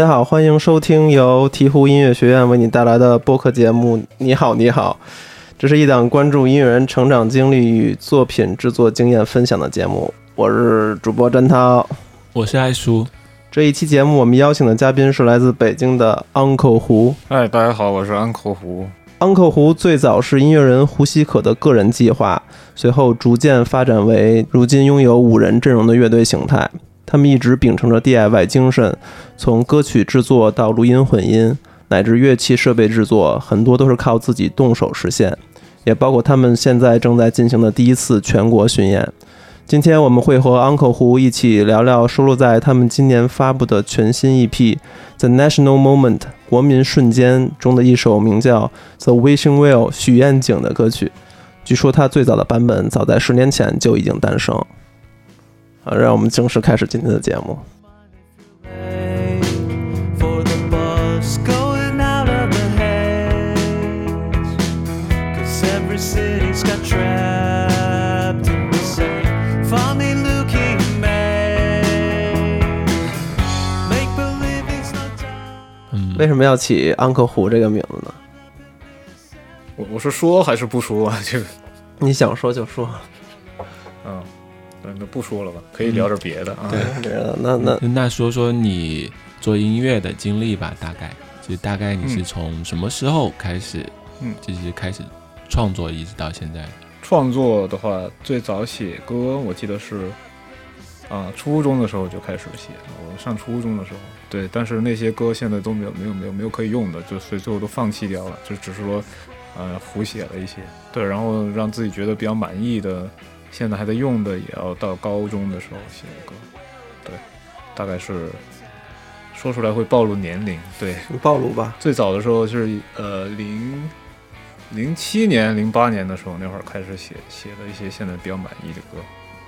大家好，欢迎收听由鹈鹕音乐学院为你带来的播客节目《你好，你好》。这是一档关注音乐人成长经历与作品制作经验分享的节目。我是主播詹涛，我是爱叔。这一期节目，我们邀请的嘉宾是来自北京的 Uncle 胡。嗨，大家好，我是 Uncle 胡。Uncle 胡最早是音乐人胡希可的个人计划，随后逐渐发展为如今拥有五人阵容的乐队形态。他们一直秉承着 DIY 精神，从歌曲制作到录音混音，乃至乐器设备制作，很多都是靠自己动手实现，也包括他们现在正在进行的第一次全国巡演。今天我们会和 Uncle 胡一起聊聊收录在他们今年发布的全新 EP《The National Moment》国民瞬间中的一首名叫《The Wishing Well》许愿井的歌曲。据说它最早的版本早在十年前就已经诞生。好，让我们正式开始今天的节目。为什么要起 Uncle 胡这个名字呢？我我是说还是不说啊？这个你想说就说。嗯。那不说了吧，可以聊点别的啊。对，那那那说说你做音乐的经历吧，大概就大概你是从什么时候开始，嗯，就是开始创作，一直到现在。创作的话，最早写歌，我记得是啊，初中的时候就开始写。我上初中的时候，对，但是那些歌现在都没有没有没有没有可以用的，就所以最后都放弃掉了，就只是说呃胡写了一些，对，然后让自己觉得比较满意的。现在还在用的，也要到高中的时候写的歌，对，大概是说出来会暴露年龄，对，暴露吧。最早的时候是呃零零七年、零八年的时候，那会儿开始写写的一些现在比较满意的歌，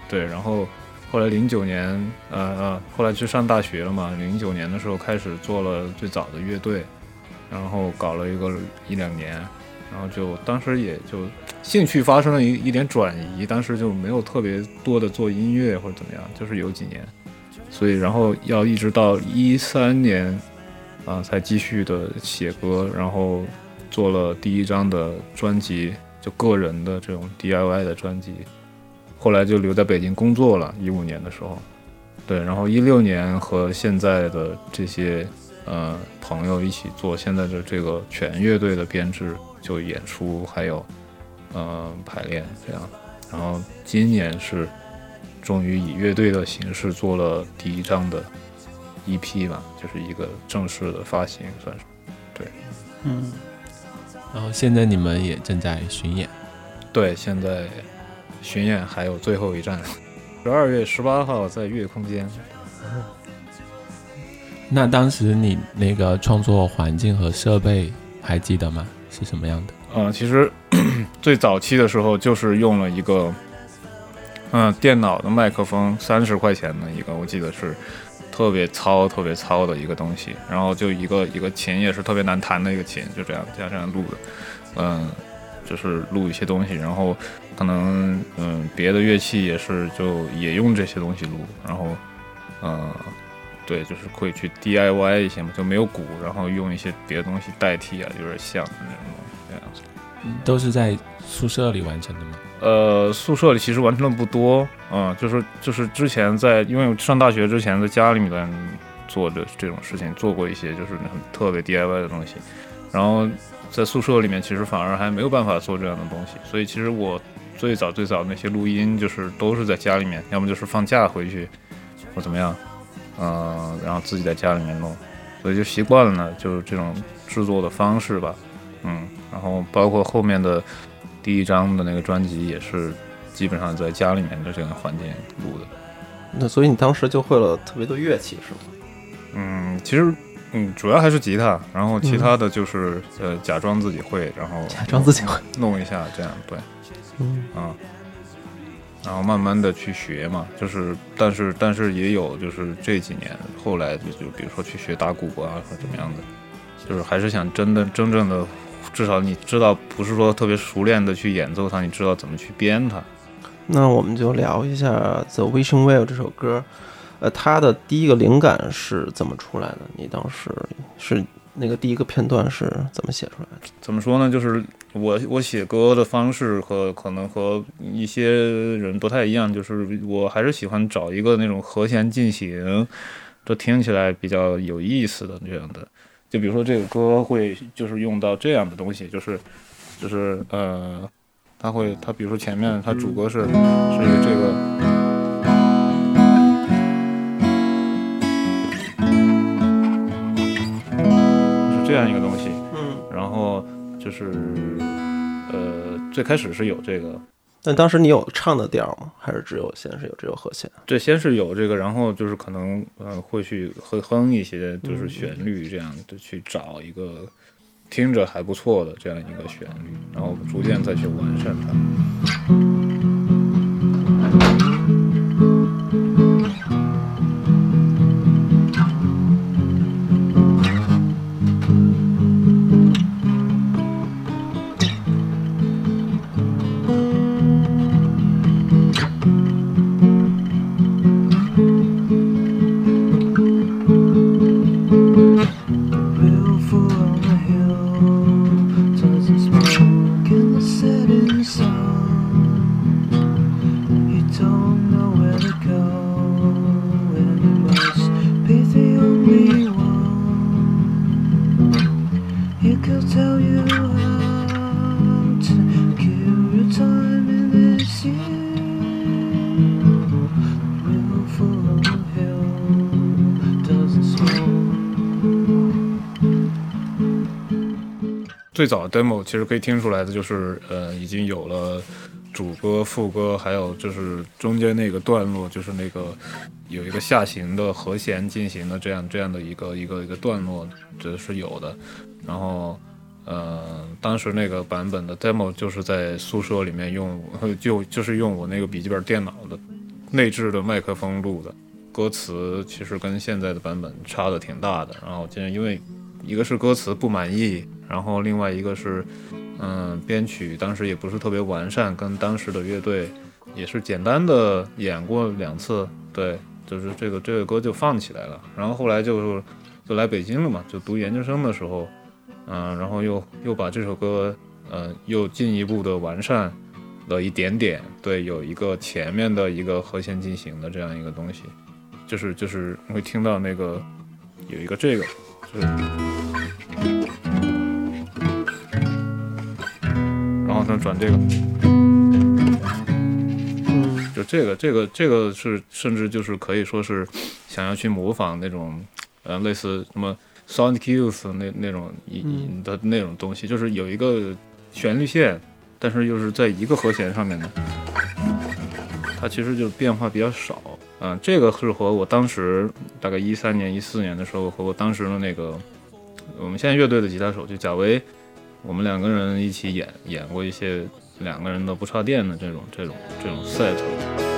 对，然后后来零九年，呃呃，后来去上大学了嘛，零九年的时候开始做了最早的乐队，然后搞了一个一两年。然后就当时也就兴趣发生了一一点转移，当时就没有特别多的做音乐或者怎么样，就是有几年，所以然后要一直到一三年啊才继续的写歌，然后做了第一张的专辑，就个人的这种 DIY 的专辑，后来就留在北京工作了，一五年的时候，对，然后一六年和现在的这些呃朋友一起做现在的这个全乐队的编制。就演出还有，嗯，排练这样，然后今年是终于以乐队的形式做了第一张的 EP 吧，就是一个正式的发行，算是，对，嗯，然后现在你们也正在巡演，对，现在巡演还有最后一站，十二月十八号在月空间。那当时你那个创作环境和设备还记得吗？是什么样的？嗯，其实 最早期的时候就是用了一个，嗯，电脑的麦克风，三十块钱的一个，我记得是特别糙、特别糙的一个东西。然后就一个一个琴，也是特别难弹的一个琴，就这样加这样录的。嗯，就是录一些东西，然后可能嗯别的乐器也是就也用这些东西录，然后嗯。对，就是可以去 DIY 一些嘛，就没有鼓，然后用一些别的东西代替啊，有点像那种东西这样子。都是在宿舍里完成的吗？呃，宿舍里其实完成的不多，嗯，就是就是之前在，因为上大学之前在家里面做的这种事情，做过一些就是很特别 DIY 的东西，然后在宿舍里面其实反而还没有办法做这样的东西，所以其实我最早最早那些录音就是都是在家里面，要么就是放假回去或怎么样。嗯，然后自己在家里面弄，所以就习惯了呢，就是这种制作的方式吧。嗯，然后包括后面的第一张的那个专辑也是基本上在家里面的这个环境录的。那所以你当时就会了特别多乐器是吗？嗯，其实嗯，主要还是吉他，然后其他的就是呃假装自己会，然后假装自己会弄一下这样对。嗯啊。然后慢慢的去学嘛，就是，但是但是也有就是这几年后来就就比如说去学打鼓啊或怎么样的，就是还是想真的真正的，至少你知道不是说特别熟练的去演奏它，你知道怎么去编它。那我们就聊一下《The Wishing Well》这首歌，呃，它的第一个灵感是怎么出来的？你当时是那个第一个片段是怎么写出来的？怎么说呢？就是我我写歌的方式和可能和一些人不太一样，就是我还是喜欢找一个那种和弦进行，就听起来比较有意思的这样的。就比如说这个歌会就是用到这样的东西，就是就是呃，它会它比如说前面它主歌是是一个这个。这样一个东西，嗯，然后就是，呃，最开始是有这个，但当时你有唱的调吗？还是只有先是有这个和弦？对，先是有这个，然后就是可能，呃，会去会哼一些，就是旋律这样的去找一个听着还不错的这样一个旋律，然后逐渐再去完善它。Demo 其实可以听出来的就是，呃，已经有了主歌、副歌，还有就是中间那个段落，就是那个有一个下行的和弦进行的这样这样的一个一个一个段落，这是有的。然后，呃，当时那个版本的 demo 就是在宿舍里面用，就就是用我那个笔记本电脑的内置的麦克风录的。歌词其实跟现在的版本差的挺大的。然后，今天因为一个是歌词不满意。然后另外一个是，嗯，编曲当时也不是特别完善，跟当时的乐队也是简单的演过两次，对，就是这个这个歌就放起来了。然后后来就就来北京了嘛，就读研究生的时候，嗯，然后又又把这首歌，嗯，又进一步的完善了一点点，对，有一个前面的一个和弦进行的这样一个东西，就是就是会听到那个有一个这个，就是。能转这个，就这个，这个，这个是甚至就是可以说是想要去模仿那种，呃，类似什么 Sound Cues 那那种音的那种东西，就是有一个旋律线，但是又是在一个和弦上面的，它其实就变化比较少。嗯，这个是和我当时大概一三年、一四年的时候，和我当时的那个我们现在乐队的吉他手就贾维。我们两个人一起演演过一些两个人的不插电的这种这种这种 set。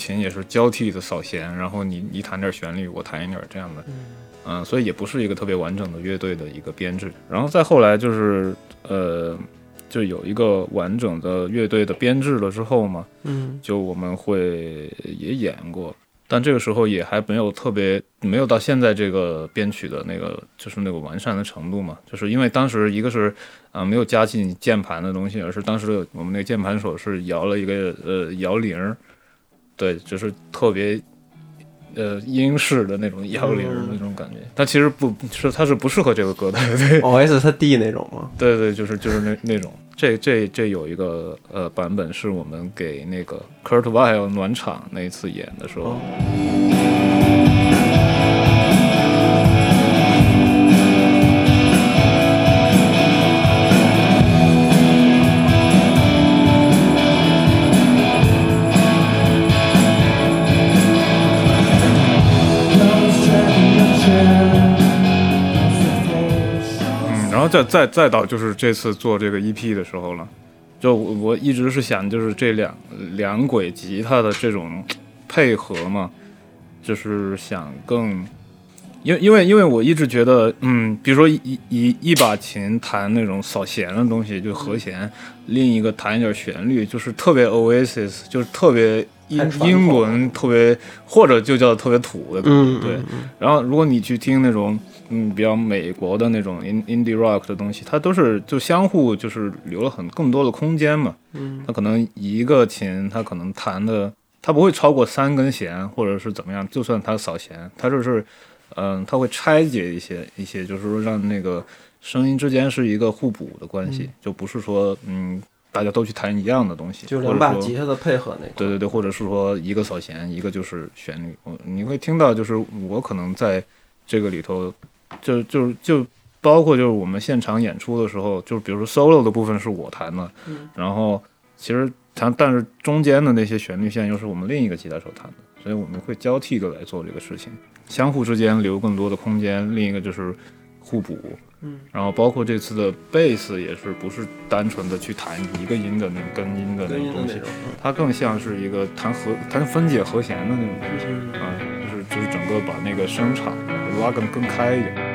琴也是交替的扫弦，然后你你弹点旋律，我弹一点这样的，嗯，所以也不是一个特别完整的乐队的一个编制。然后再后来就是呃，就有一个完整的乐队的编制了之后嘛，嗯，就我们会也演过。但这个时候也还没有特别，没有到现在这个编曲的那个，就是那个完善的程度嘛。就是因为当时一个是啊没有加进键盘的东西，而是当时我们那个键盘手是摇了一个呃摇铃，对，就是特别呃英式的那种摇铃那种感觉。他其实不是，他是不适合这个歌的。对，O S 他弟那种吗？对对，就是就是那那种。这这这有一个呃版本是我们给那个 Kurt Weill 暖场那一次演的时候。然后再再再到就是这次做这个 EP 的时候了，就我一直是想就是这两两轨吉他的这种配合嘛，就是想更。因因为因为我一直觉得，嗯，比如说一一一把琴弹那种扫弦的东西，就和弦；另一个弹一点旋律，就是特别 Oasis，就是特别英英伦，特别或者就叫特别土的，对。然后如果你去听那种，嗯，比较美国的那种 in indie rock 的东西，它都是就相互就是留了很更多的空间嘛。嗯，它可能一个琴，它可能弹的，它不会超过三根弦，或者是怎么样。就算它扫弦，它就是。嗯，它会拆解一些一些，就是说让那个声音之间是一个互补的关系，就不是说嗯大家都去弹一样的东西，就两把吉他的配合那个。对对对，或者是说一个扫弦，一个就是旋律。我你会听到，就是我可能在这个里头，就就就包括就是我们现场演出的时候，就是比如说 solo 的部分是我弹的，然后其实弹，但是中间的那些旋律线又是我们另一个吉他手弹的，所以我们会交替的来做这个事情。相互之间留更多的空间，另一个就是互补，嗯，然后包括这次的贝斯也是不是单纯的去弹一个音的那根音的那种东西，它更像是一个弹和弹分解和弦的那种东西，啊，就是就是整个把那个声场拉更更开一点。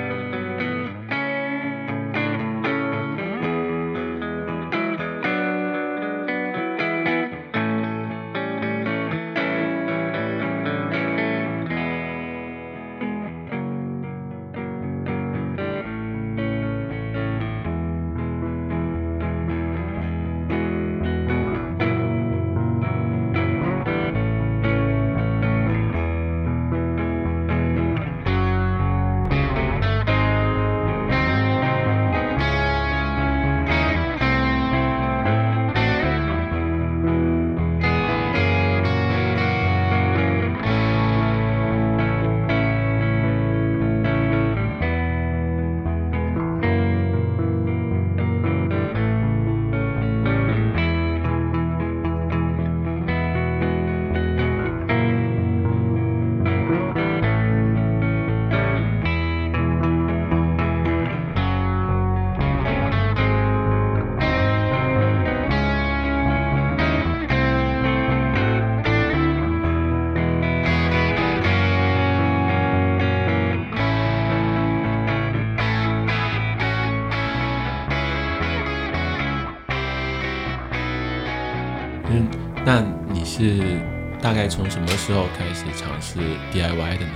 大概从什么时候开始尝试 DIY 的呢？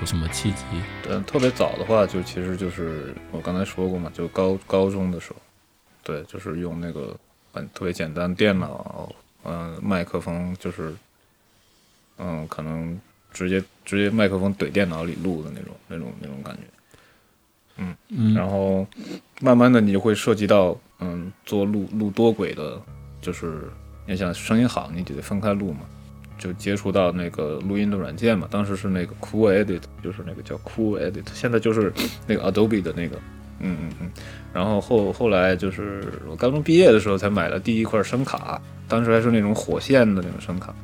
有什么契机？嗯，特别早的话，就其实就是我刚才说过嘛，就高高中的时候，对，就是用那个很特别简单电脑，嗯，麦克风就是，嗯，可能直接直接麦克风怼电脑里录的那种那种那种感觉，嗯，然后慢慢的你就会涉及到，嗯，做录录多轨的，就是。你想声音好，你就得分开录嘛，就接触到那个录音的软件嘛。当时是那个 Cool Edit，就是那个叫 Cool Edit，现在就是那个 Adobe 的那个，嗯嗯嗯。然后后后来就是我高中毕业的时候才买了第一块声卡，当时还是那种火线的那种声卡，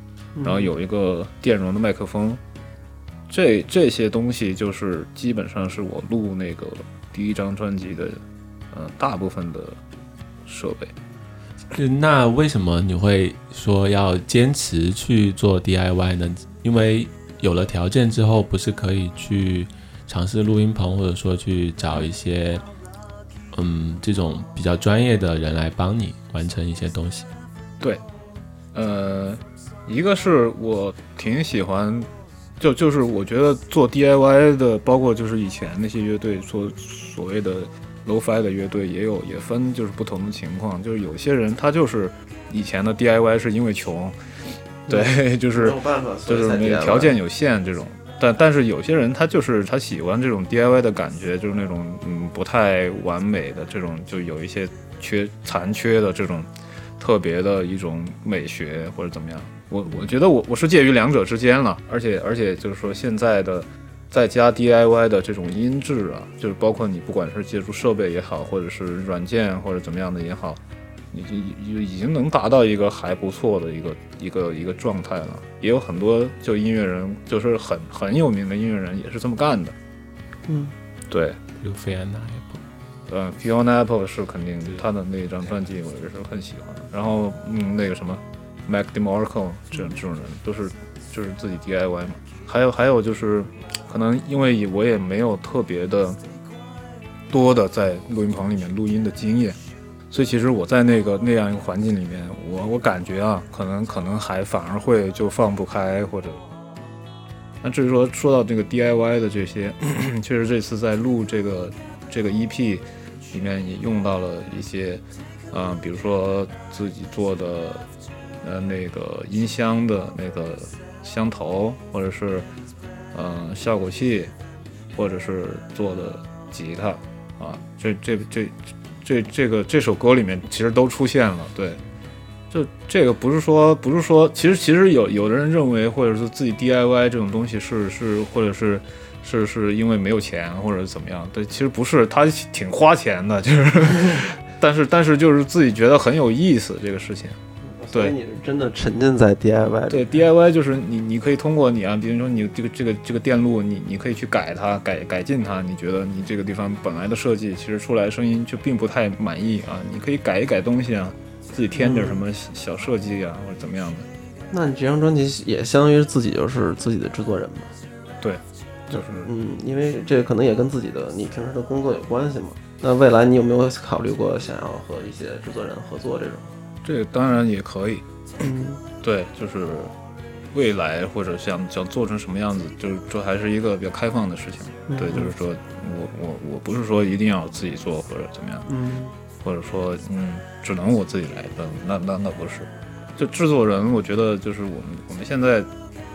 然后有一个电容的麦克风，这这些东西就是基本上是我录那个第一张专辑的，呃，大部分的设备。那为什么你会说要坚持去做 DIY 呢？因为有了条件之后，不是可以去尝试录音棚，或者说去找一些嗯这种比较专业的人来帮你完成一些东西。对，呃，一个是我挺喜欢，就就是我觉得做 DIY 的，包括就是以前那些乐队做所谓的。Low-fi 的乐队也有，也分就是不同的情况，就是有些人他就是以前的 DIY 是因为穷，对，就是就是那个条件有限这种，但但是有些人他就是他喜欢这种 DIY 的感觉，就是那种嗯不太完美的这种，就有一些缺残缺的这种特别的一种美学或者怎么样，我我觉得我我是介于两者之间了，而且而且就是说现在的。再加 DIY 的这种音质啊，就是包括你不管是借助设备也好，或者是软件或者怎么样的也好，你就已经能达到一个还不错的一个一个一个状态了。也有很多就音乐人，就是很很有名的音乐人也是这么干的。嗯，对，比如费安娜也呃，Fiona Apple 是肯定他的那张专辑我也是很喜欢。然后嗯，那个什么 Mac DeMarco 这种这种人都是就是自己 DIY 嘛。还有还有就是可能因为我也没有特别的多的在录音棚里面录音的经验，所以其实我在那个那样一个环境里面，我我感觉啊，可能可能还反而会就放不开或者。那至于说说到这个 DIY 的这些，确实这次在录这个这个 EP 里面也用到了一些，嗯、比如说自己做的呃那个音箱的那个箱头，或者是嗯、呃效果器，或者是做的吉他啊，这这这这这个这首歌里面其实都出现了，对。就这个不是说不是说，其实其实有有的人认为，或者是自己 DIY 这种东西是是或者是是是因为没有钱或者怎么样，对，其实不是，他挺花钱的，就是，但是但是就是自己觉得很有意思这个事情。对所以你是真的沉浸在 DIY 里。对 DIY 就是你你可以通过你啊，比如说你这个这个这个电路，你你可以去改它改改进它，你觉得你这个地方本来的设计其实出来声音就并不太满意啊，你可以改一改东西啊，自己添点什么小设计啊或者怎么样的。那你这张专辑也相当于自己就是自己的制作人嘛？就是嗯，因为这可能也跟自己的你平时的工作有关系嘛。那未来你有没有考虑过想要和一些制作人合作这种？这个当然也可以，嗯，对，就是未来或者想想做成什么样子，就是这还是一个比较开放的事情。对，就是说我我我不是说一定要自己做或者怎么样，嗯或者说嗯只能我自己来的，那那那不是。就制作人，我觉得就是我们我们现在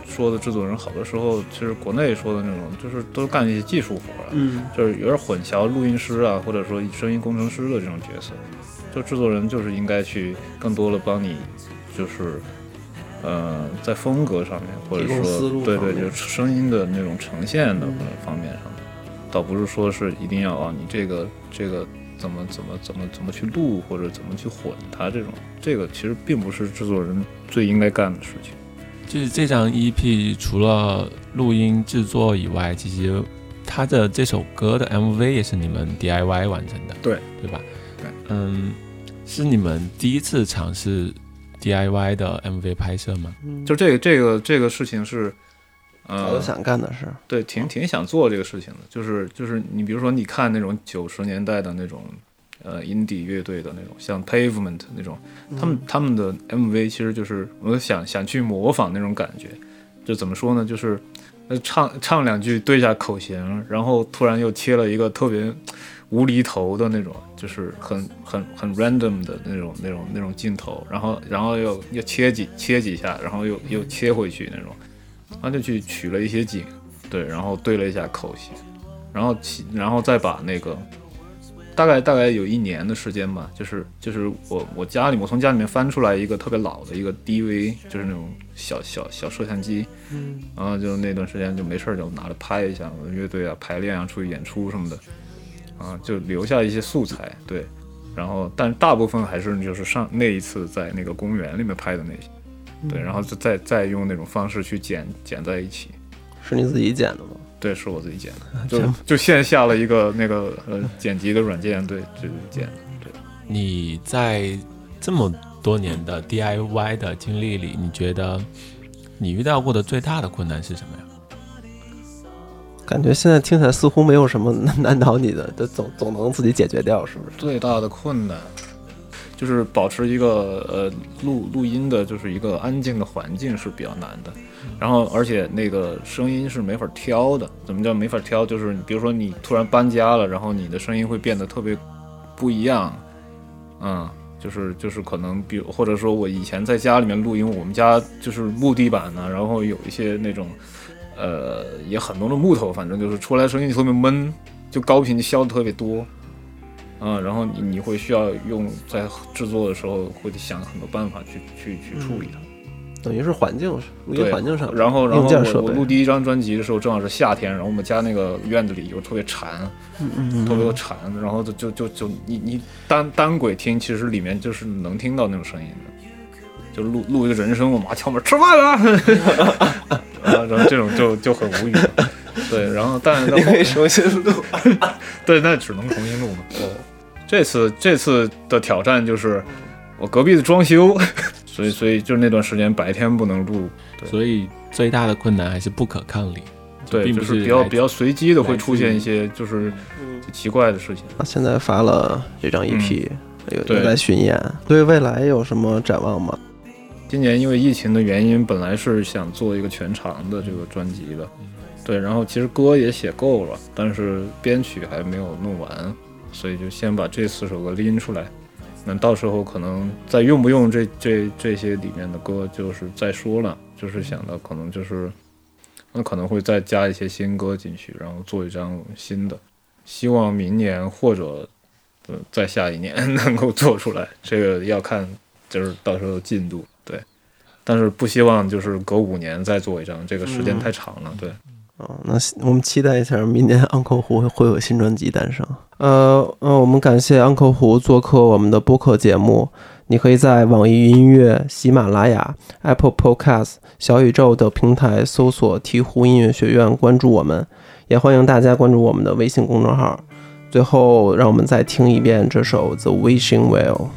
说的制作人，好多时候其实国内说的那种，就是都干一些技术活儿，嗯就是有点混淆录音师啊，或者说声音工程师的这种角色。就制作人就是应该去更多的帮你，就是呃在风格上面，或者说对对，就是声音的那种呈现的嗯方面上面，倒不是说是一定要啊你这个这个怎么怎么怎么怎么去录或者怎么去混它这种，这个其实并不是制作人最应该干的事情。就是这张 EP 除了录音制作以外，其实它的这首歌的 MV 也是你们 DIY 完成的，对对吧？对，嗯，是你们第一次尝试 DIY 的 MV 拍摄吗？嗯，就这个这个这个事情是，呃早就，想干的事。对，挺挺想做这个事情的，就是就是你比如说你看那种九十年代的那种呃 indie 乐队的那种，像 Pavement 那种，他们他们的 MV 其实就是我想想去模仿那种感觉，就怎么说呢，就是呃唱唱两句对一下口型，然后突然又切了一个特别无厘头的那种，就是很很很 random 的那种那种那种镜头，然后然后又又切几切几下，然后又又切回去那种，然后就去取了一些景，对，然后对了一下口型，然后其然后再把那个大概大概有一年的时间吧，就是就是我我家里我从家里面翻出来一个特别老的一个 DV，就是那种小小小摄像机，嗯。然后就那段时间就没事儿就拿着拍一下乐队啊排练啊出去演出什么的，啊就留下一些素材，对，然后但大部分还是就是上那一次在那个公园里面拍的那些，对，然后就再再用那种方式去剪剪在一起。是你自己剪的吗？对，是我自己剪 的，就就线下了一个那个呃剪辑的软件，对，就是剪的。你在这么多年的 DIY 的经历里，你觉得你遇到过的最大的困难是什么呀？感觉现在听起来似乎没有什么难 难倒你的，都总总能自己解决掉，是不是？最大的困难就是保持一个呃录录音的，就是一个安静的环境是比较难的。然后，而且那个声音是没法挑的。怎么叫没法挑？就是比如说你突然搬家了，然后你的声音会变得特别不一样。嗯，就是就是可能比如或者说我以前在家里面录音，我们家就是木地板呢、然后有一些那种呃也很多的木头，反正就是出来声音特别闷，就高频消的特别多。嗯，然后你你会需要用在制作的时候会想很多办法去去去处理它。等于是环境录音对环境上，然后然后我我录第一张专辑的时候正好是夏天，然后我们家那个院子里又特别馋，嗯嗯特别有馋，然后就就就就你你单单轨听，其实里面就是能听到那种声音的，就录录一个人声，我妈敲门吃饭了，然后然后这种就就很无语，对，然后但你可以重新录。对，那只能重新录嘛。呃，这次这次的挑战就是我隔壁的装修，所以所以就是那段时间白天不能录。对所以最大的困难还是不可抗力，对，就是比较比较随机的会出现一些就是奇怪的事情。现在发了这张 EP，、有在巡演，对未来有什么展望吗？今年因为疫情的原因，本来是想做一个全长的这个专辑的，对，然后其实歌也写够了，但是编曲还没有弄完，所以就先把这四首歌拎出来。那到时候可能再用不用这这这些里面的歌，就是再说了，就是想到可能就是那可能会再加一些新歌进去，然后做一张新的，希望明年或者呃再下一年 能够做出来，这个要看就是到时候进度，对。但是不希望就是隔五年再做一张，这个时间太长了，对。哦，那我们期待一下明年 Uncle 胡会有新专辑诞生。呃呃，我们感谢 Uncle 胡做客我们的播客节目。你可以在网易云音乐、喜马拉雅、Apple Podcast、小宇宙等平台搜索“鹈鹕音乐学院”，关注我们。也欢迎大家关注我们的微信公众号。最后，让我们再听一遍这首《The Wishing Well》。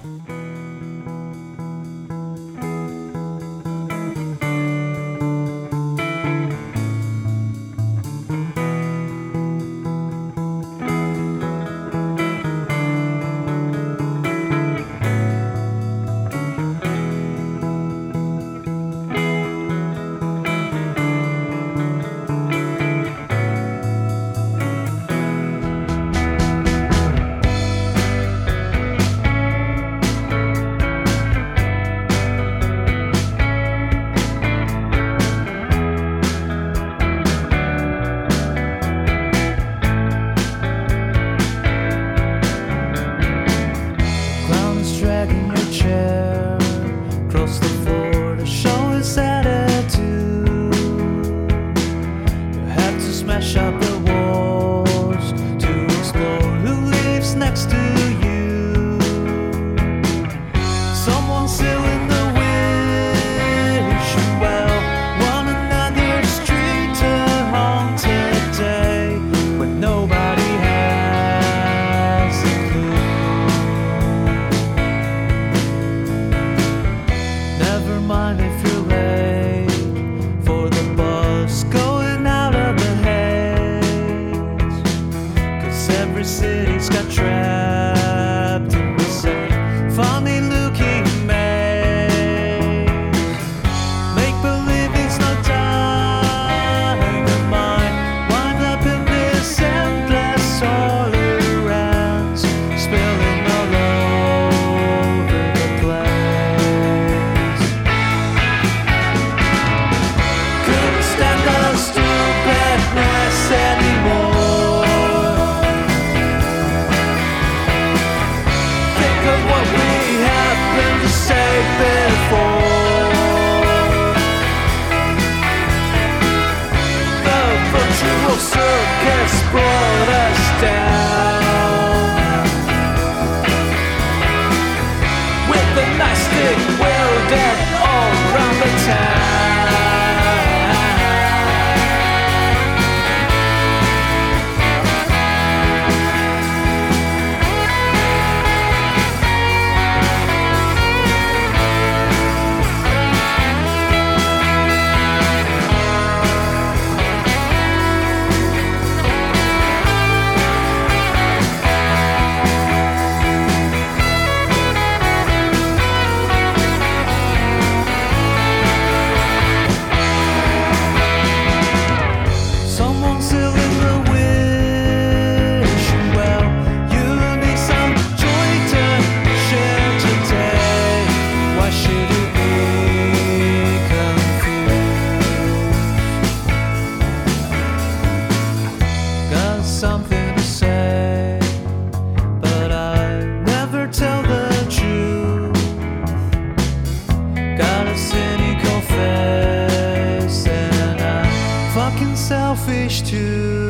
Smash up selfish too.